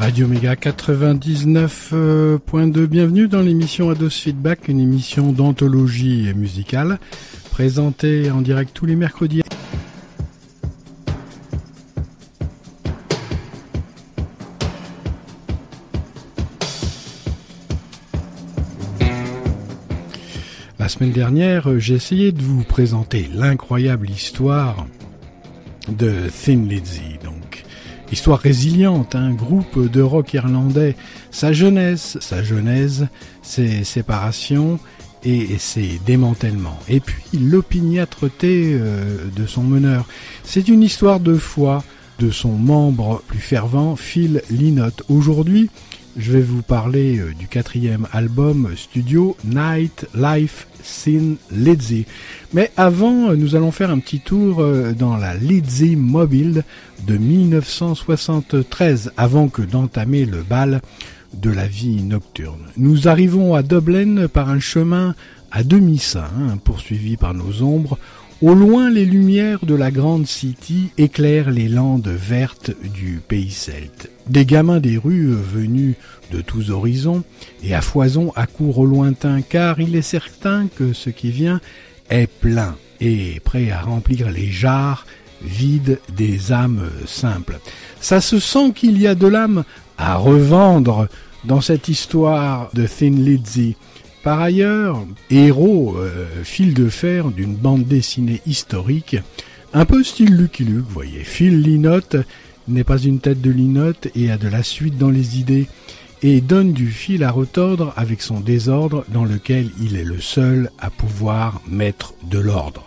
Radio Méga 99.2, bienvenue dans l'émission Ados Feedback, une émission d'anthologie musicale, présentée en direct tous les mercredis. La semaine dernière, j'ai essayé de vous présenter l'incroyable histoire de Thin Lizzy, Histoire résiliente, un groupe de rock irlandais, sa jeunesse, sa genèse, ses séparations et ses démantèlements. Et puis l'opiniâtreté euh, de son meneur. C'est une histoire de foi de son membre plus fervent, Phil Lynott. Aujourd'hui, je vais vous parler euh, du quatrième album studio Night Life Sin Lizzy. Mais avant, euh, nous allons faire un petit tour euh, dans la Lizzy Mobile de 1973, avant que d'entamer le bal de la vie nocturne. Nous arrivons à Dublin par un chemin à demi-saint, hein, poursuivi par nos ombres, au loin, les lumières de la grande city éclairent les landes vertes du pays celte. Des gamins des rues venus de tous horizons et à foison accourent au lointain, car il est certain que ce qui vient est plein et prêt à remplir les jarres vides des âmes simples. Ça se sent qu'il y a de l'âme à revendre dans cette histoire de Thin Lizzy. Par ailleurs, héros, euh, fil de fer d'une bande dessinée historique, un peu style Lucky Luke, vous voyez. Phil Linotte n'est pas une tête de linotte et a de la suite dans les idées et donne du fil à retordre avec son désordre dans lequel il est le seul à pouvoir mettre de l'ordre.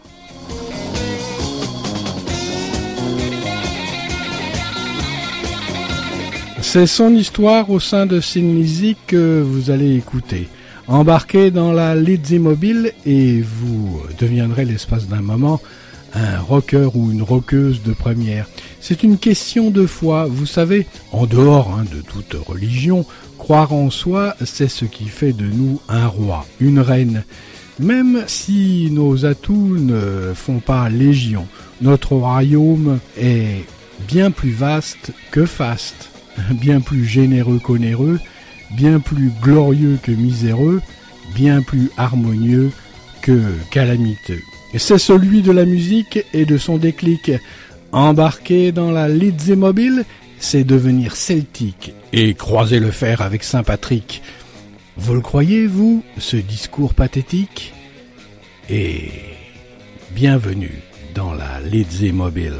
C'est son histoire au sein de Sinlizzy que vous allez écouter. Embarquez dans la Lizzy Mobile et vous deviendrez l'espace d'un moment un rocker ou une rockeuse de première. C'est une question de foi. Vous savez, en dehors hein, de toute religion, croire en soi, c'est ce qui fait de nous un roi, une reine. Même si nos atouts ne font pas légion, notre royaume est bien plus vaste que faste, bien plus généreux qu'onéreux, bien plus glorieux que miséreux, bien plus harmonieux que calamiteux. C'est celui de la musique et de son déclic. Embarquer dans la Lizzy Mobile, c'est devenir celtique et croiser le fer avec Saint Patrick. Vous le croyez, vous, ce discours pathétique? Et bienvenue dans la Lizzy Mobile.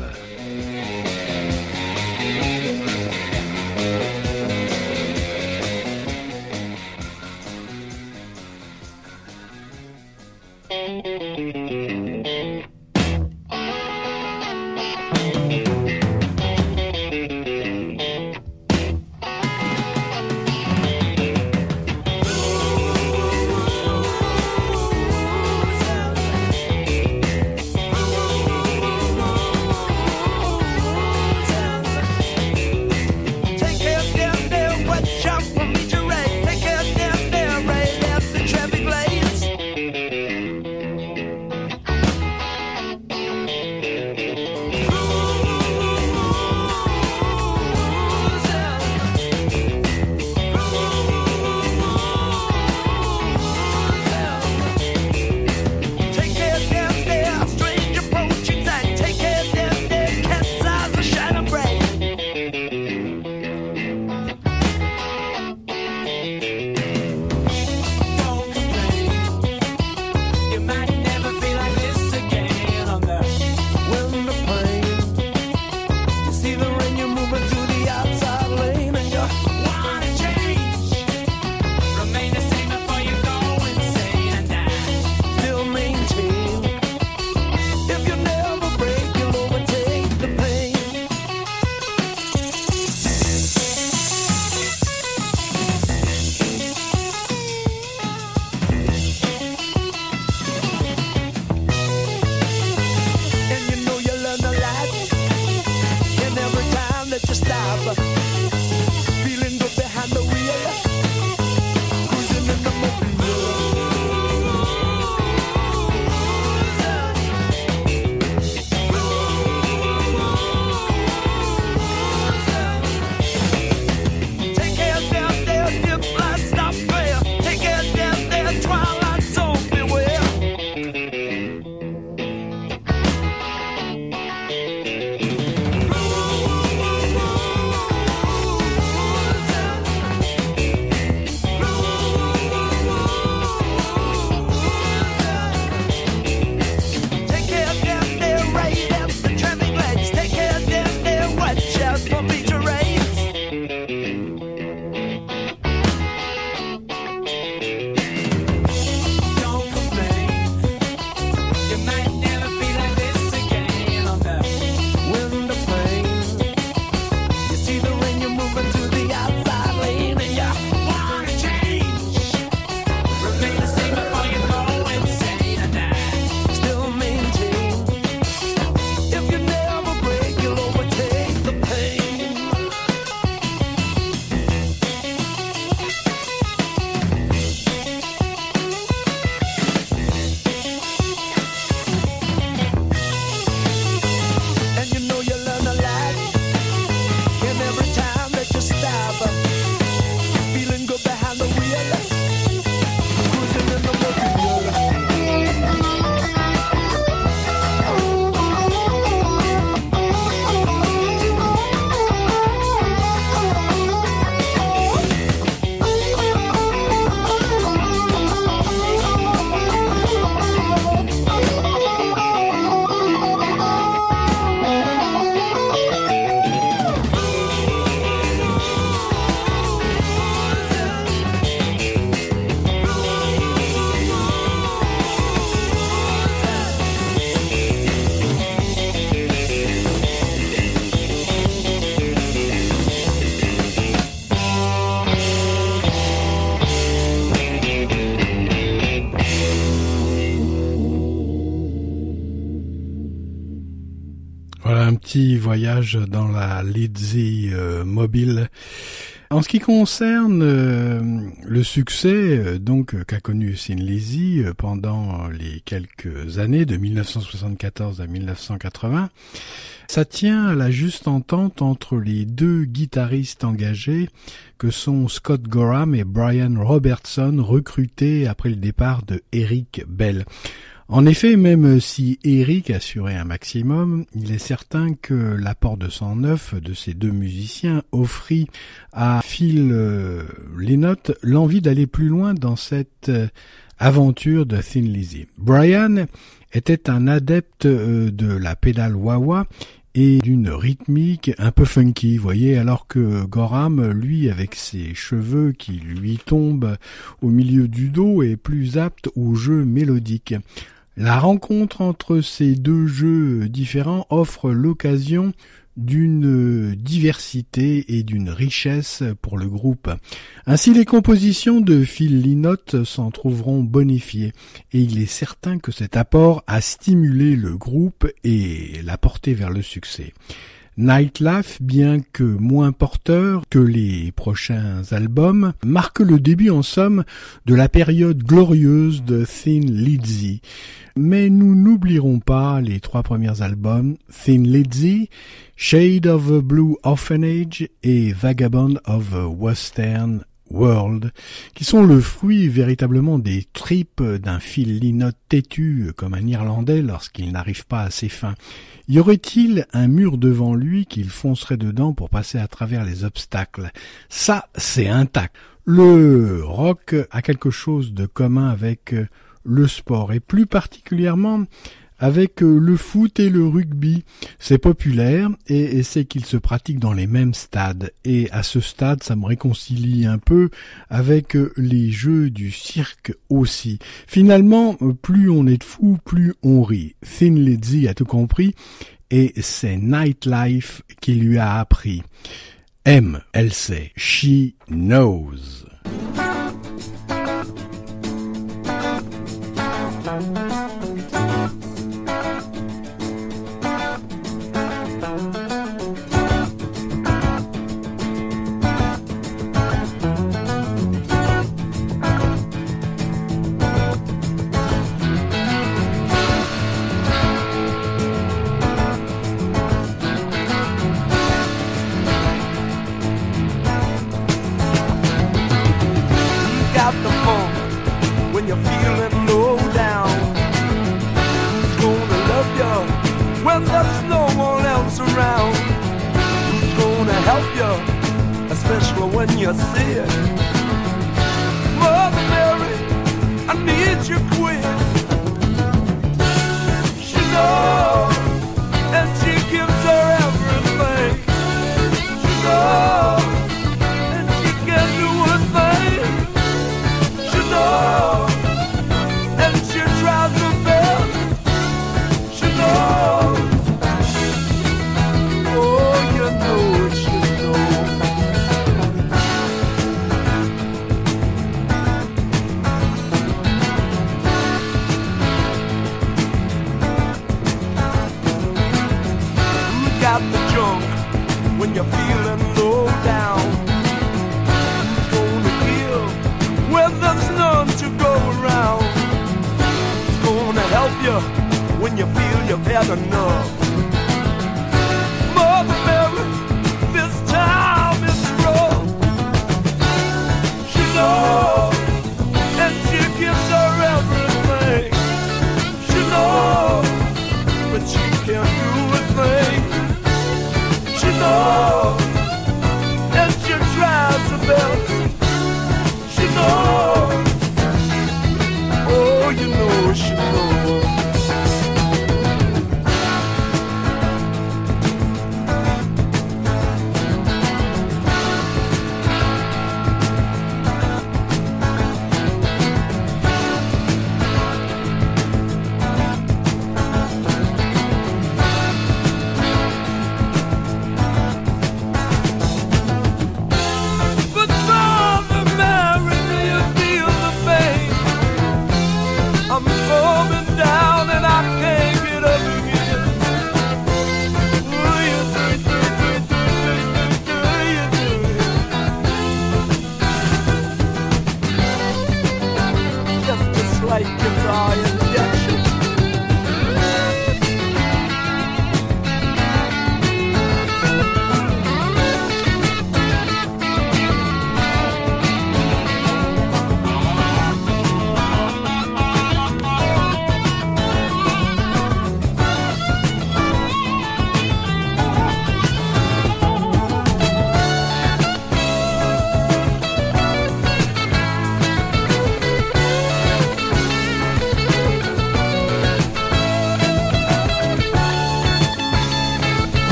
Petit voyage dans la Lizzy euh, mobile. En ce qui concerne euh, le succès euh, donc qu'a connu Sin Lizzy pendant les quelques années de 1974 à 1980, ça tient à la juste entente entre les deux guitaristes engagés que sont Scott Gorham et Brian Robertson recrutés après le départ de Eric Bell. En effet, même si Eric assurait un maximum, il est certain que l'apport de 109 de ces deux musiciens offrit à Phil euh, Lynott l'envie d'aller plus loin dans cette euh, aventure de Thin Lizzy. Brian était un adepte euh, de la pédale wah-wah et d'une rythmique un peu funky, voyez, alors que Gorham, lui, avec ses cheveux qui lui tombent au milieu du dos, est plus apte au jeu mélodique. La rencontre entre ces deux jeux différents offre l'occasion d'une diversité et d'une richesse pour le groupe. Ainsi les compositions de Phil Lynott s'en trouveront bonifiées et il est certain que cet apport a stimulé le groupe et l'a porté vers le succès. Nightlife, bien que moins porteur que les prochains albums, marque le début en somme de la période glorieuse de Thin Lizzy. Mais nous n'oublierons pas les trois premiers albums, Thin Lizzy, Shade of a Blue Orphanage et Vagabond of a Western World, qui sont le fruit véritablement des tripes d'un Lynott têtu comme un Irlandais lorsqu'il n'arrive pas à ses fins. Y aurait-il un mur devant lui qu'il foncerait dedans pour passer à travers les obstacles? Ça, c'est intact. Le rock a quelque chose de commun avec le sport et plus particulièrement avec euh, le foot et le rugby. C'est populaire et, c'est qu'il se pratique dans les mêmes stades. Et à ce stade, ça me réconcilie un peu avec euh, les jeux du cirque aussi. Finalement, euh, plus on est de fou, plus on rit. Thin Lizzy a tout compris et c'est Nightlife qui lui a appris. M, elle sait. She knows. you said, Mother Mary, I need you quick. You know.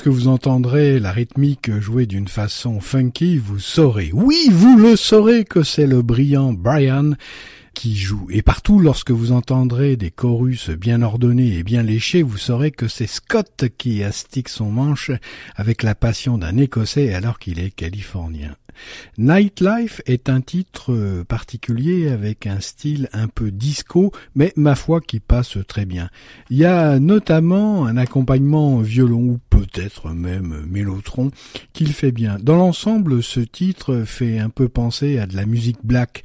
Lorsque vous entendrez la rythmique jouer d'une façon funky, vous saurez, oui, vous le saurez que c'est le brillant Brian qui joue. Et partout, lorsque vous entendrez des chorus bien ordonnés et bien léchés, vous saurez que c'est Scott qui astique son manche avec la passion d'un Écossais alors qu'il est californien. Nightlife est un titre euh, particulier avec un style un peu disco, mais ma foi qui passe très bien. Il y a notamment un accompagnement violon ou peut-être même mélotron qu'il fait bien. Dans l'ensemble, ce titre fait un peu penser à de la musique black.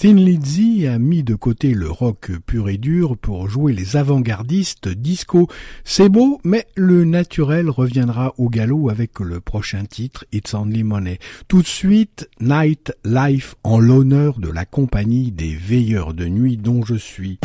Thin Lizzy a mis de côté le rock pur et dur pour jouer les avant-gardistes disco. C'est beau, mais le naturel reviendra au galop avec le prochain titre, It's Only Money. Tout de suite, Night Life en l'honneur de la compagnie des veilleurs de nuit dont je suis.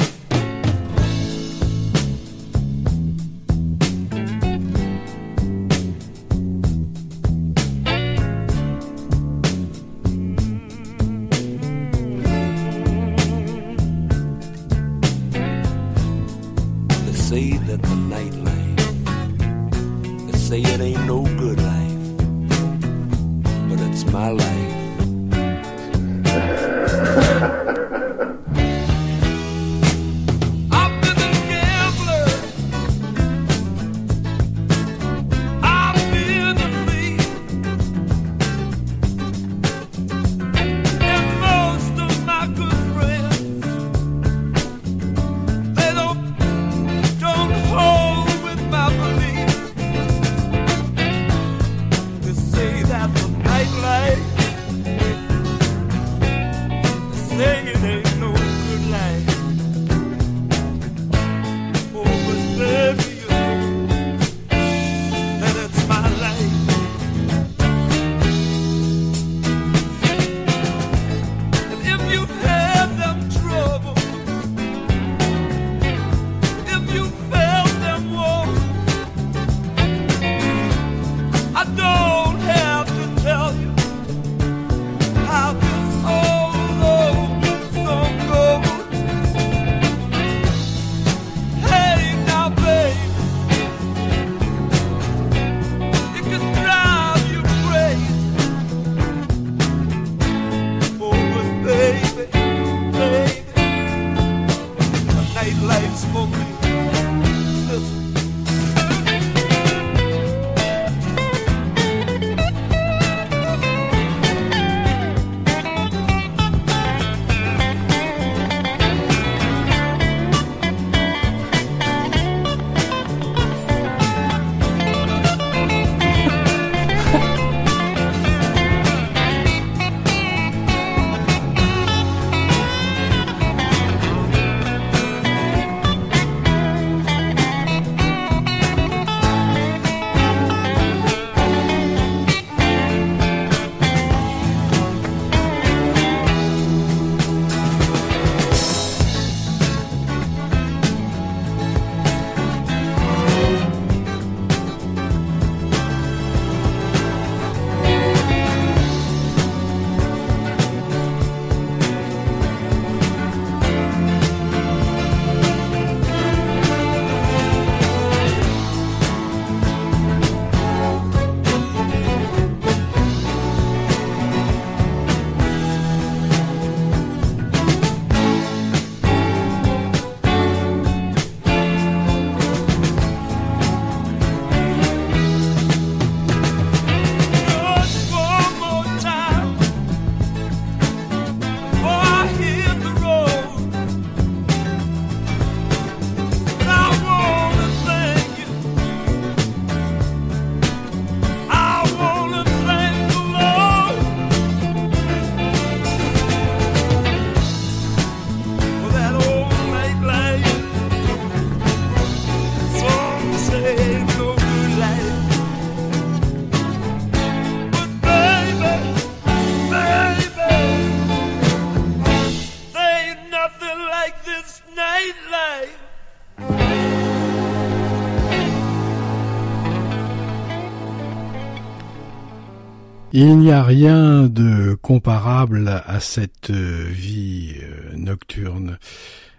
Il n'y a rien de comparable à cette vie euh, nocturne.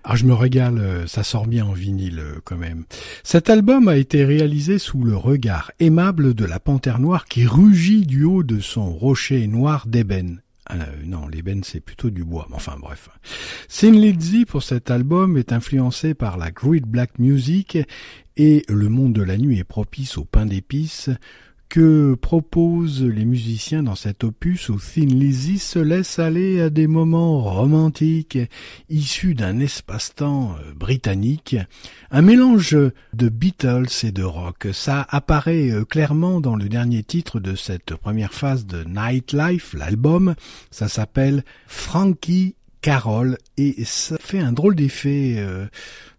Ah, je me régale, euh, ça sort bien en vinyle euh, quand même. Cet album a été réalisé sous le regard aimable de la panthère noire qui rugit du haut de son rocher noir d'ébène. Euh, non, l'ébène c'est plutôt du bois, mais enfin bref. Sin Lizzy pour cet album est influencé par la Great Black Music et le monde de la nuit est propice au pain d'épices que proposent les musiciens dans cet opus où Thin Lizzy se laisse aller à des moments romantiques issus d'un espace-temps euh, britannique, un mélange de Beatles et de rock. Ça apparaît euh, clairement dans le dernier titre de cette première phase de Nightlife, l'album. Ça s'appelle Frankie Carol et ça fait un drôle d'effet euh,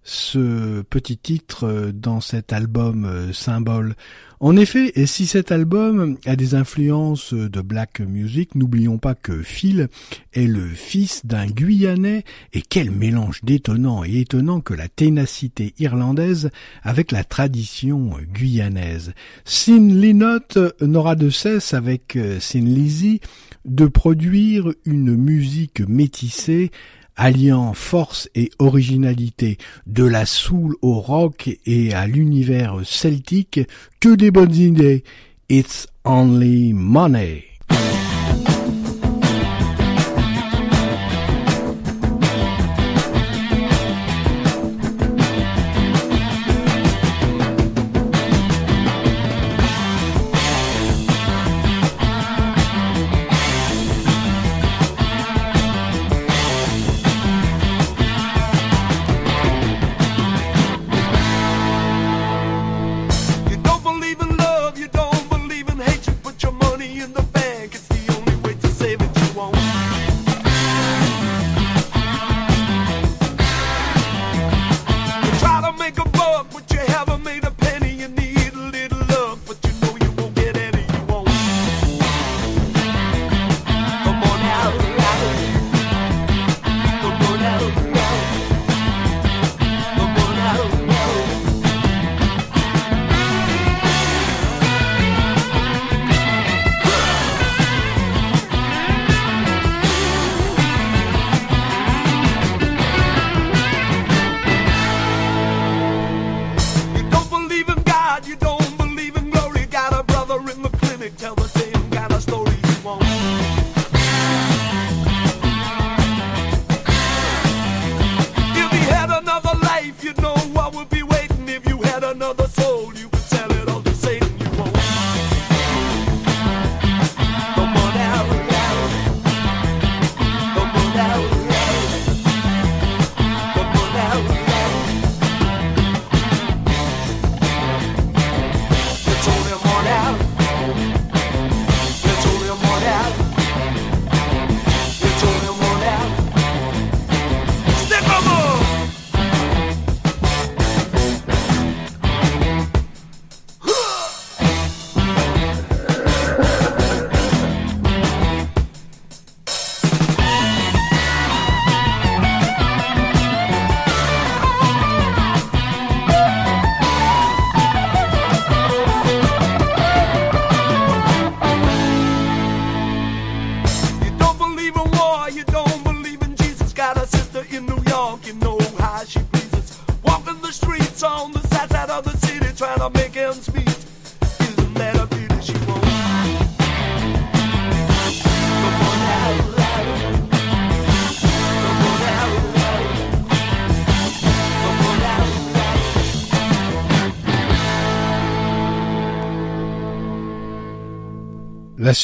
ce petit titre dans cet album symbole. En effet, et si cet album a des influences de black music, n'oublions pas que Phil est le fils d'un Guyanais et quel mélange détonnant et étonnant que la ténacité irlandaise avec la tradition guyanaise. Sin Linot n'aura de cesse avec Sin Lizzy de produire une musique métissée alliant force et originalité, de la soul au rock et à l'univers celtique, que des bonnes idées. It's only money.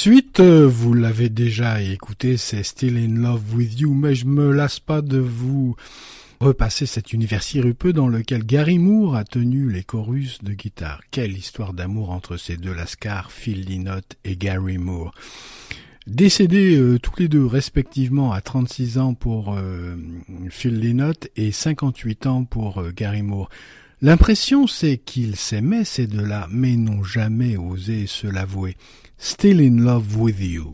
Suite, euh, vous l'avez déjà écouté, c'est Still in Love with You, mais je me lasse pas de vous repasser cet univers sirupeux dans lequel Gary Moore a tenu les chorus de guitare. Quelle histoire d'amour entre ces deux lascars, Phil Lynott et Gary Moore. Décédés euh, tous les deux respectivement à 36 ans pour euh, Phil Lynott et 58 ans pour Gary Moore. L'impression c'est qu'ils s'aimaient ces deux-là, mais n'ont jamais osé se l'avouer. Still in Love with You.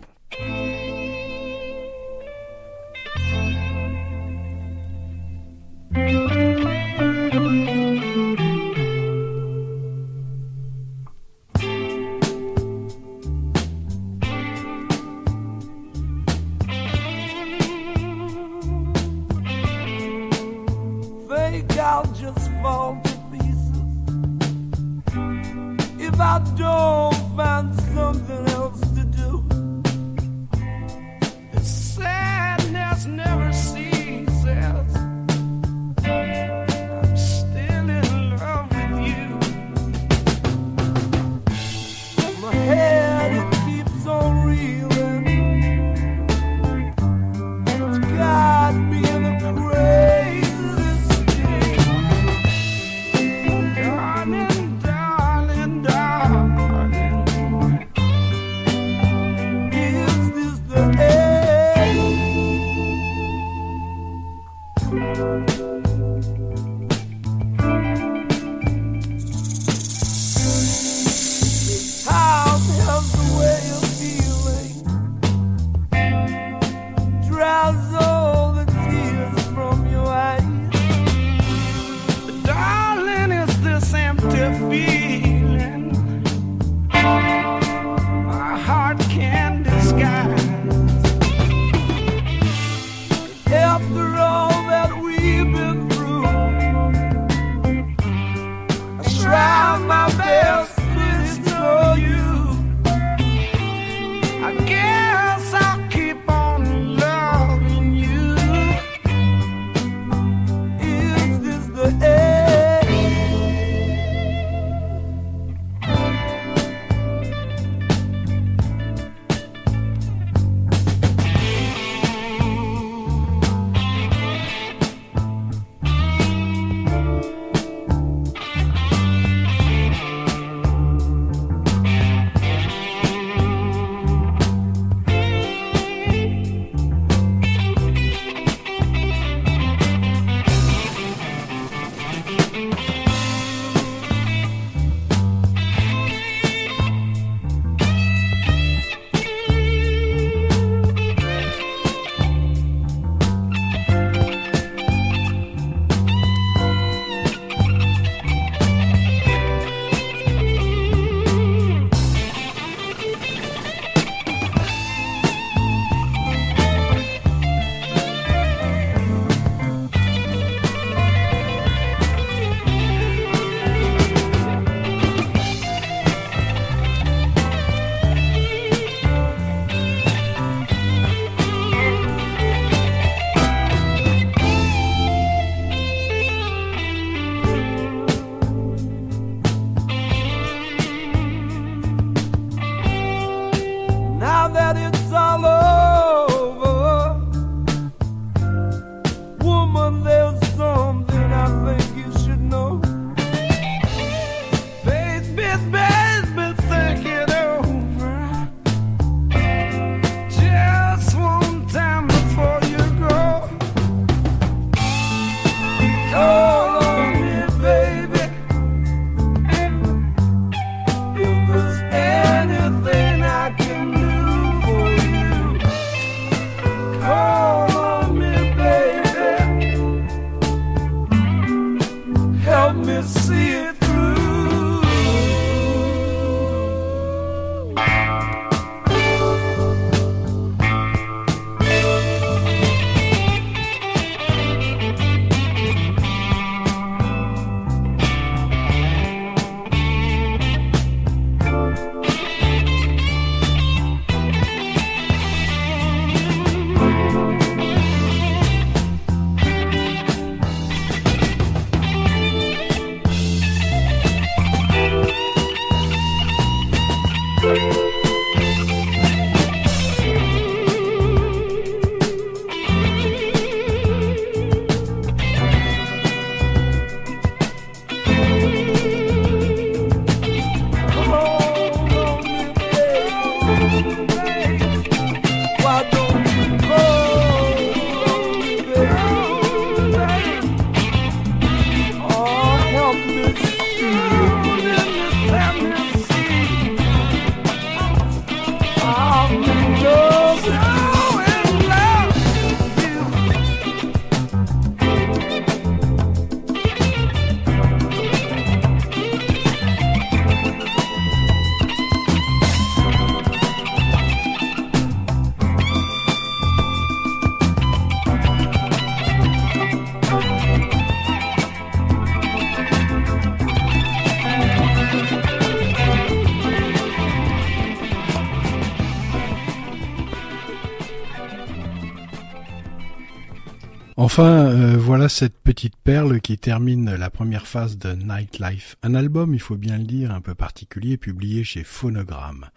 Enfin, euh, voilà cette petite perle qui termine la première phase de Nightlife, un album, il faut bien le dire, un peu particulier, publié chez Phonogramme.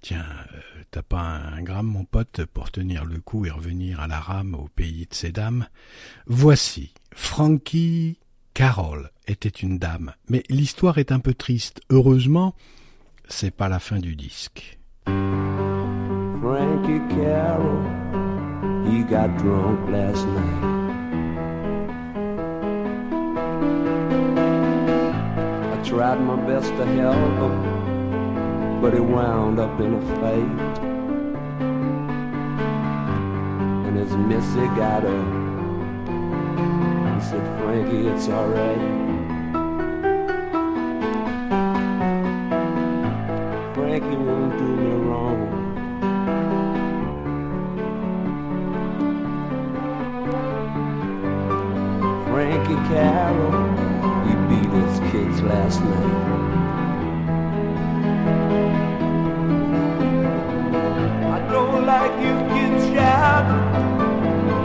Tiens, euh, t'as pas un gramme, mon pote, pour tenir le coup et revenir à la rame au pays de ces dames Voici, Frankie Carroll était une dame, mais l'histoire est un peu triste. Heureusement, c'est pas la fin du disque. Frankie got drunk last night. Tried my best to help him, but he wound up in a fight. And his missy got up. He said, Frankie, it's alright. Frankie won't do me wrong. Frankie Carroll, his kids last night. I don't like you kids shouting.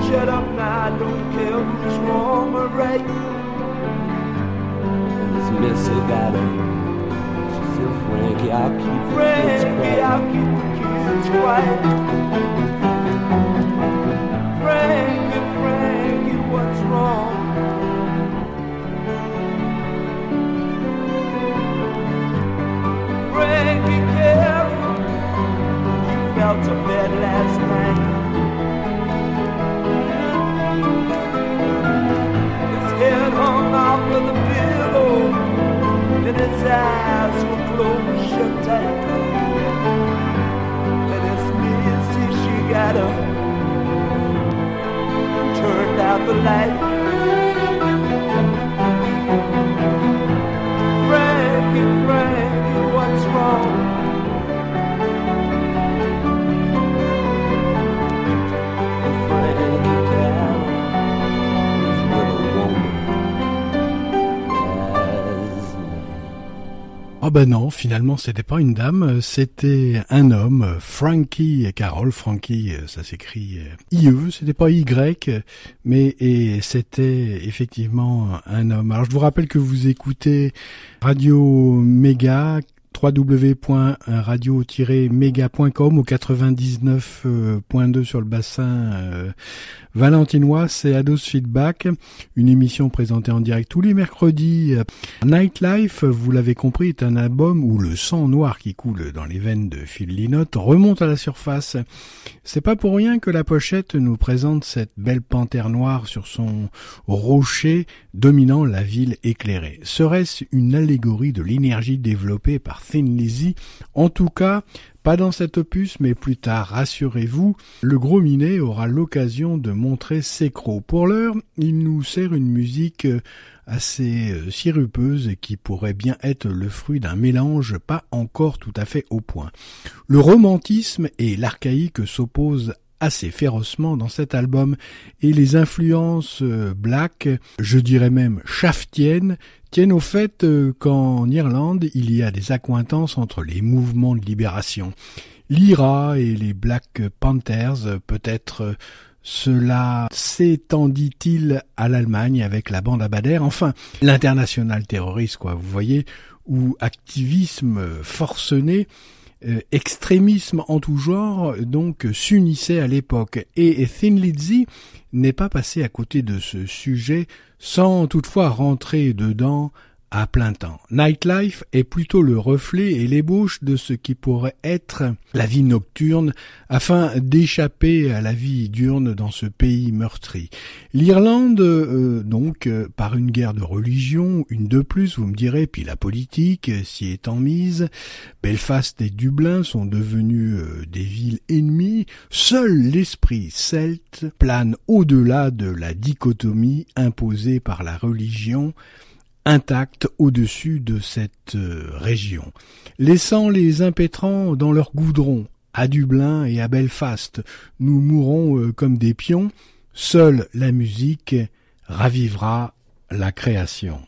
Shut up now, I don't care who's wrong or right. And his missy got her. She said, Frankie, I'll keep Frankie, the kids quiet. I'll keep the kids quiet. Frankie, Frankie, what's wrong? Ben non, finalement c'était pas une dame, c'était un homme, Frankie Carroll. Frankie, ça s'écrit IE, c'était pas Y, mais et c'était effectivement un homme. Alors je vous rappelle que vous écoutez Radio Méga www.radio-méga.com au 99.2 sur le bassin euh, valentinois, c'est Ados Feedback, une émission présentée en direct tous les mercredis. Nightlife, vous l'avez compris, est un album où le sang noir qui coule dans les veines de Phil Lynott remonte à la surface. C'est pas pour rien que la pochette nous présente cette belle panthère noire sur son rocher dominant la ville éclairée. Serait-ce une allégorie de l'énergie développée par Thin Lizzy? En tout cas, pas dans cet opus, mais plus tard, rassurez-vous, le gros minet aura l'occasion de montrer ses crocs. Pour l'heure, il nous sert une musique assez sirupeuse qui pourrait bien être le fruit d'un mélange pas encore tout à fait au point. Le romantisme et l'archaïque s'opposent assez férocement dans cet album et les influences black, je dirais même shaftiennes, tiennent au fait qu'en Irlande, il y a des accointances entre les mouvements de libération. L'IRA et les Black Panthers, peut-être cela s'étendit-il à l'Allemagne avec la bande Abader, enfin l'international terroriste, quoi, vous voyez, ou activisme forcené euh, extrémisme en tout genre donc s'unissait à l'époque. Et Thin Lizzy n'est pas passé à côté de ce sujet sans toutefois rentrer dedans à plein temps. Nightlife est plutôt le reflet et l'ébauche de ce qui pourrait être la vie nocturne afin d'échapper à la vie diurne dans ce pays meurtri. L'Irlande, euh, donc, euh, par une guerre de religion, une de plus, vous me direz, puis la politique s'y étant mise, Belfast et Dublin sont devenus euh, des villes ennemies, seul l'esprit celte plane au-delà de la dichotomie imposée par la religion intact au-dessus de cette région, laissant les impétrants dans leur goudron. À Dublin et à Belfast, nous mourrons comme des pions. Seule la musique ravivera la création.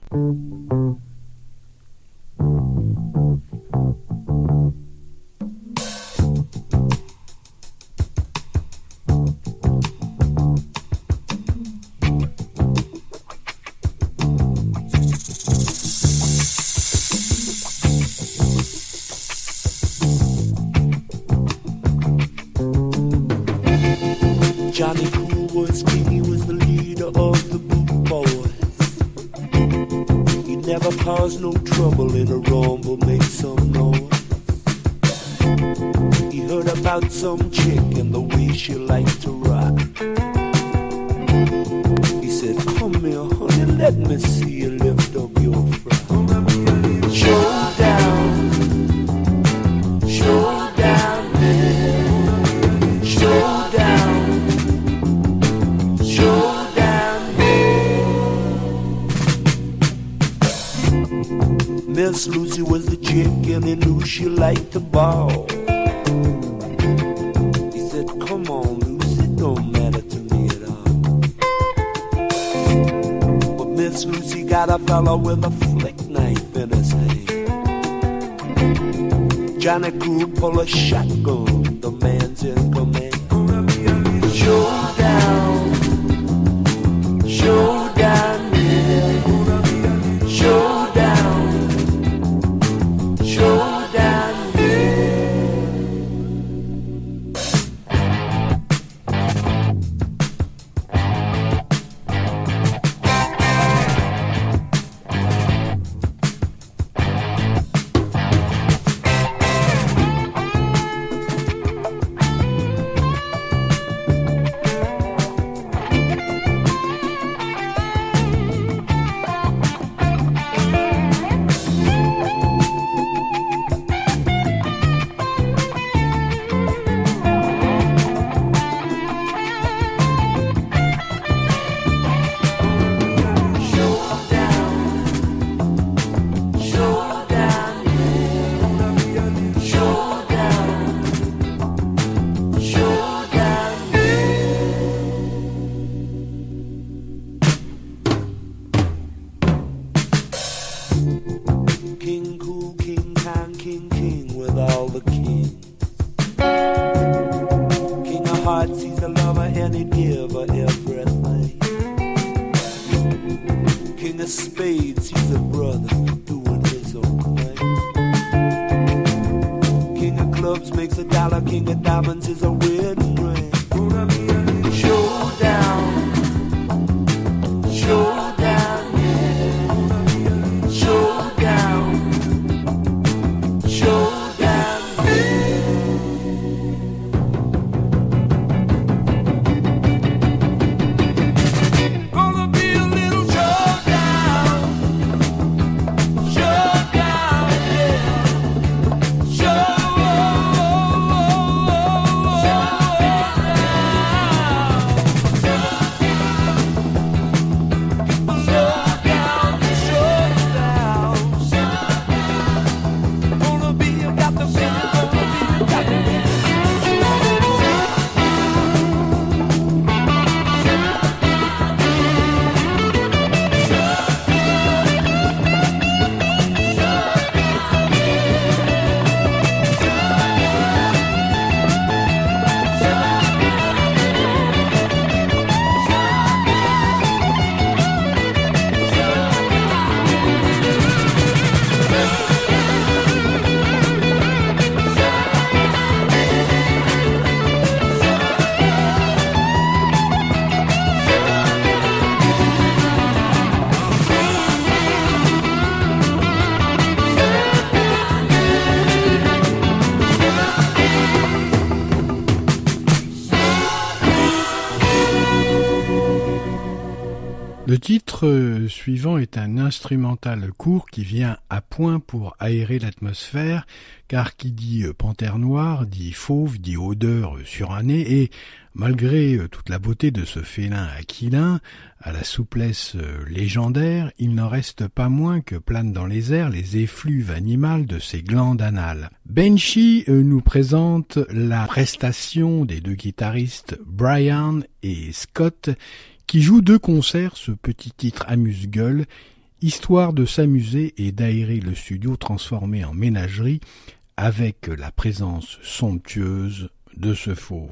somos. Suivant est un instrumental court qui vient à point pour aérer l'atmosphère, car qui dit euh, panthère noire dit fauve, dit odeur euh, surannée, et, malgré euh, toute la beauté de ce félin aquilin, à la souplesse légendaire, il n'en reste pas moins que planent dans les airs les effluves animales de ses glandes anales. Benchy nous présente la prestation des deux guitaristes Brian et Scott qui joue deux concerts ce petit titre amuse-gueule, histoire de s'amuser et d'aérer le studio transformé en ménagerie avec la présence somptueuse de ce fauve.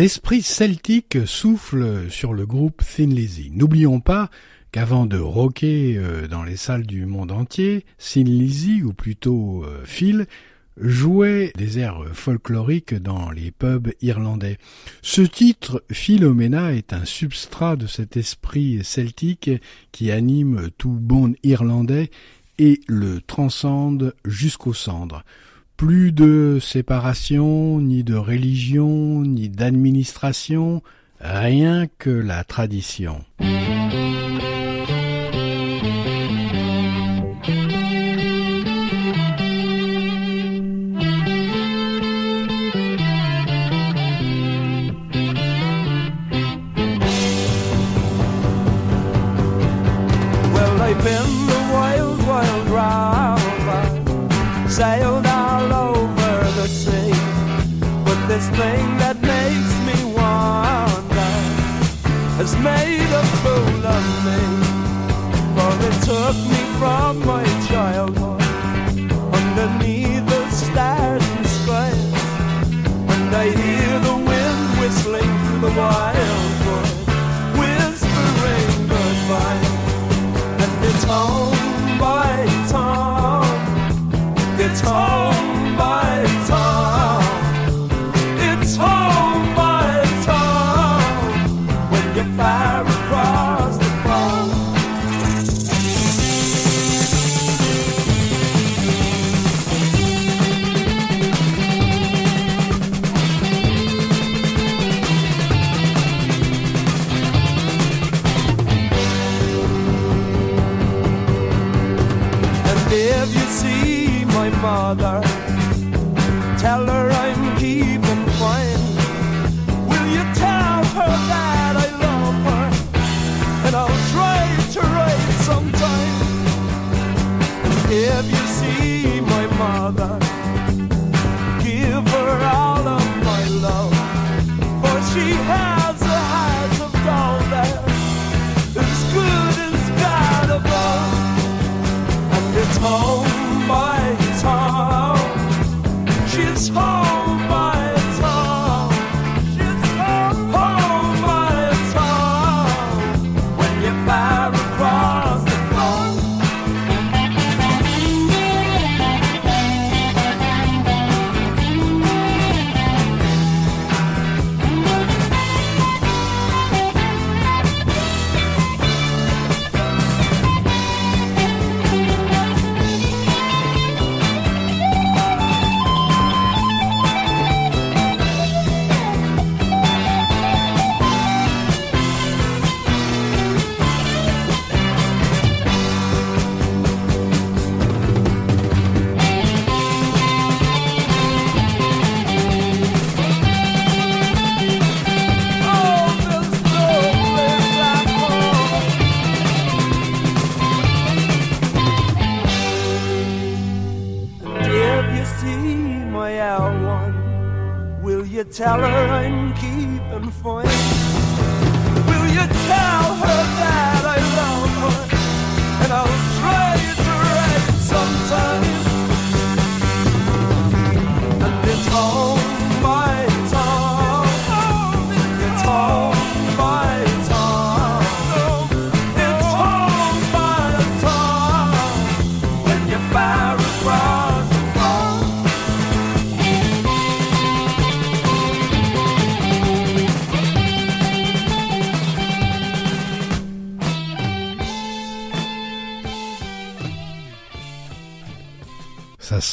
L'esprit celtique souffle sur le groupe Thin Lizzy. N'oublions pas qu'avant de rocker euh, dans les salles du monde entier, Thin ou plutôt euh, Phil, jouait des airs folkloriques dans les pubs irlandais. Ce titre, Philomena, est un substrat de cet esprit celtique qui anime tout bon irlandais et le transcende jusqu'aux cendres. Plus de séparation, ni de religion, ni d'administration, rien que la tradition.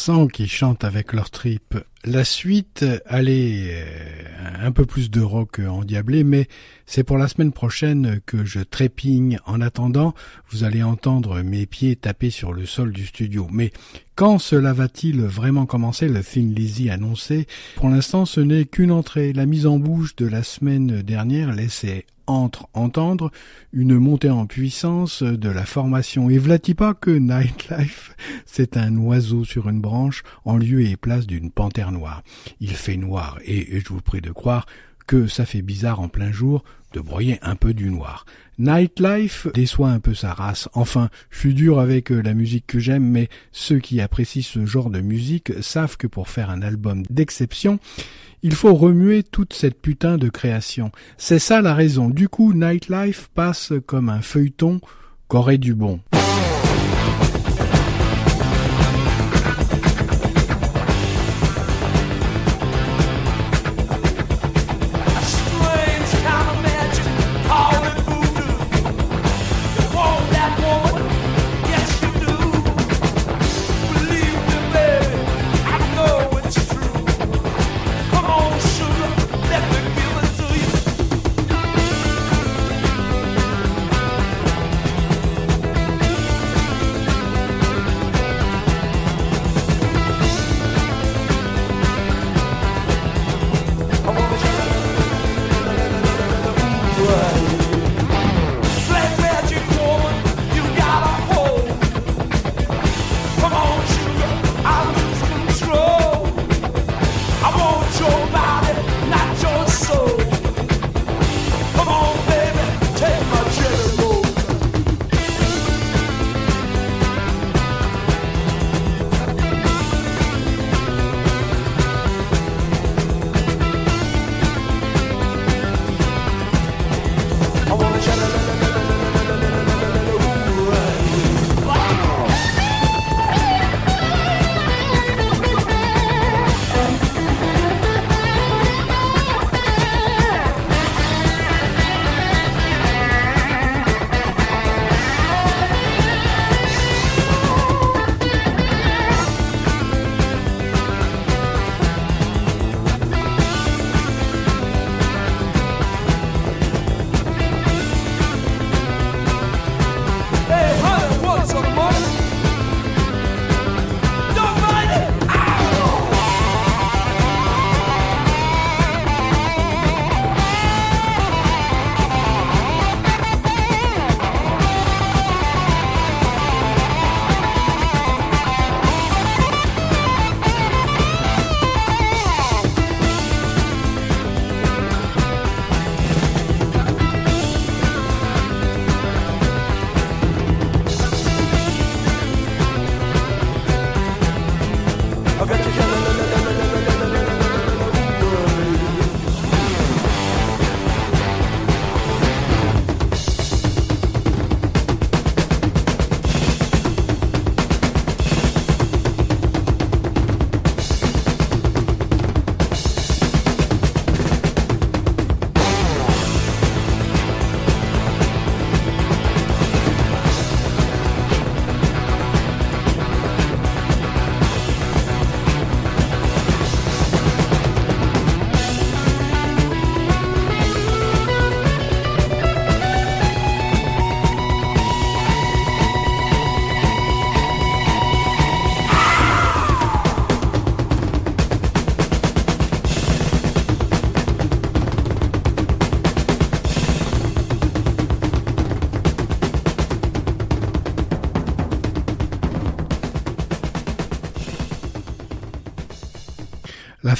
Qu'ils chantent avec leur trip. La suite, allez, euh, un peu plus de rock endiablé, mais c'est pour la semaine prochaine que je trépigne. En attendant, vous allez entendre mes pieds taper sur le sol du studio. Mais quand cela va-t-il vraiment commencer? Le Thin Lizzy annoncé. Pour l'instant, ce n'est qu'une entrée. La mise en bouche de la semaine dernière laissait entre-entendre une montée en puissance de la formation. Et pas que Nightlife, c'est un oiseau sur une branche en lieu et place d'une panthère noire. Il fait noir et je vous prie de croire que ça fait bizarre en plein jour de broyer un peu du noir. Nightlife déçoit un peu sa race. Enfin, je suis dur avec euh, la musique que j'aime, mais ceux qui apprécient ce genre de musique savent que pour faire un album d'exception, il faut remuer toute cette putain de création. C'est ça la raison. Du coup, Nightlife passe comme un feuilleton qu'aurait du bon.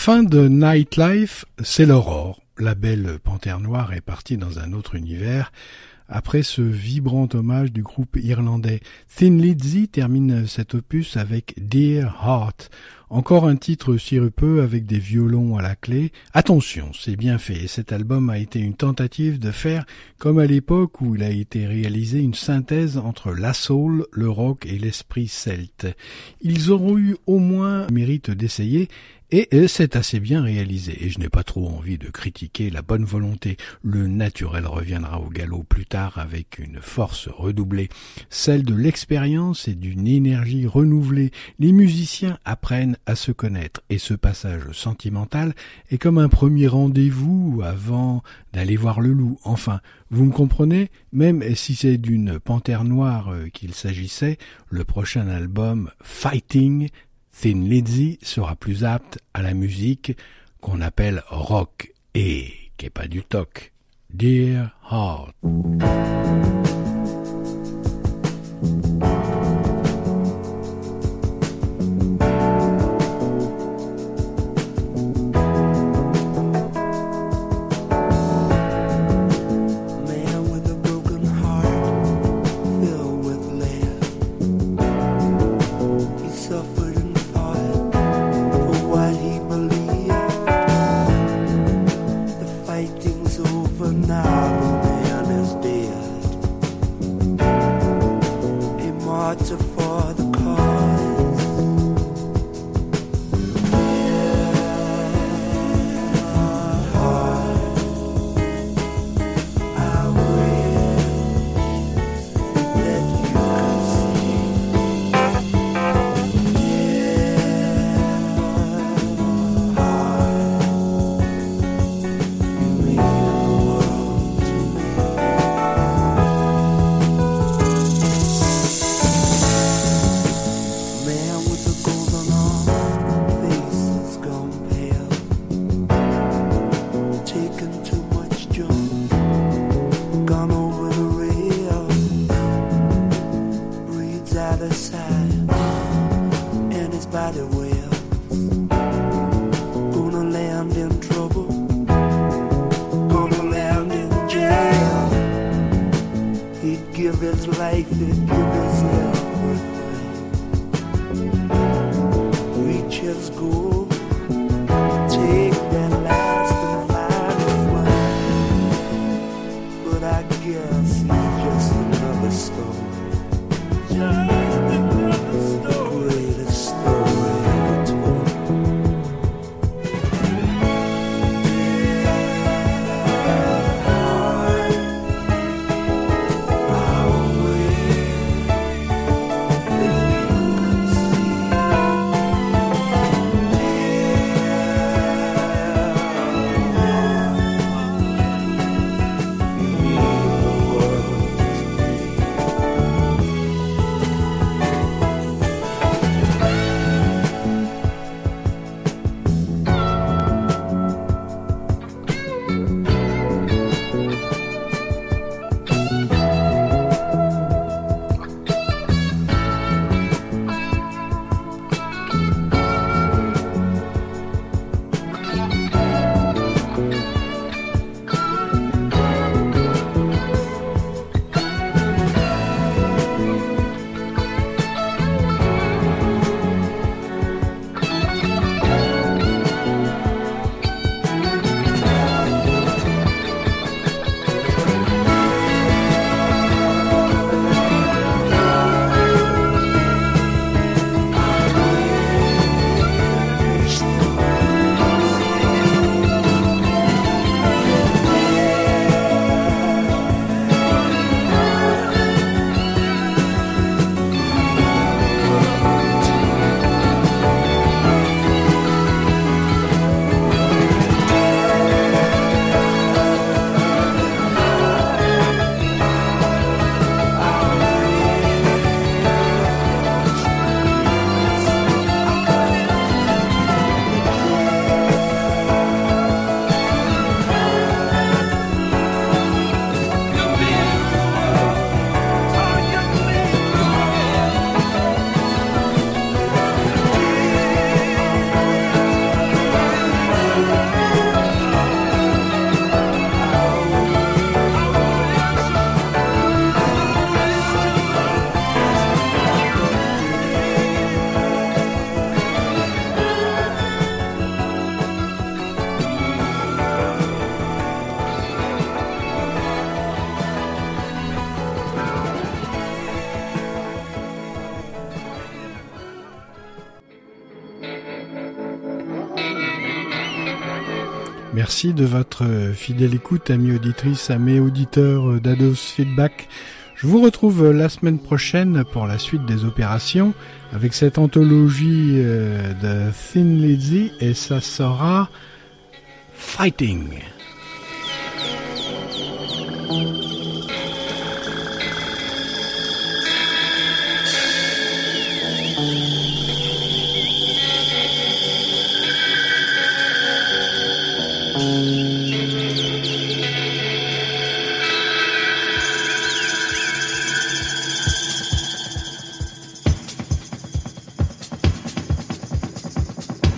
Fin de Nightlife, c'est l'aurore. La belle panthère noire est partie dans un autre univers après ce vibrant hommage du groupe irlandais. Thin Lizzy termine cet opus avec Dear Heart, encore un titre sirupeux avec des violons à la clé. Attention, c'est bien fait. Cet album a été une tentative de faire comme à l'époque où il a été réalisé une synthèse entre la soul, le rock et l'esprit celte. Ils auront eu au moins mérite d'essayer et c'est assez bien réalisé, et je n'ai pas trop envie de critiquer la bonne volonté. Le naturel reviendra au galop plus tard avec une force redoublée, celle de l'expérience et d'une énergie renouvelée. Les musiciens apprennent à se connaître, et ce passage sentimental est comme un premier rendez-vous avant d'aller voir le loup. Enfin, vous me comprenez Même si c'est d'une panthère noire qu'il s'agissait, le prochain album Fighting Thin Lizzy sera plus apte à la musique qu'on appelle rock et qui n'est pas du toc. Dear Heart. fidèle écoute, amis auditrices, amis auditeurs euh, d'Ados Feedback. Je vous retrouve euh, la semaine prochaine pour la suite des opérations avec cette anthologie euh, de Thin Lizzy et ça sera Fighting.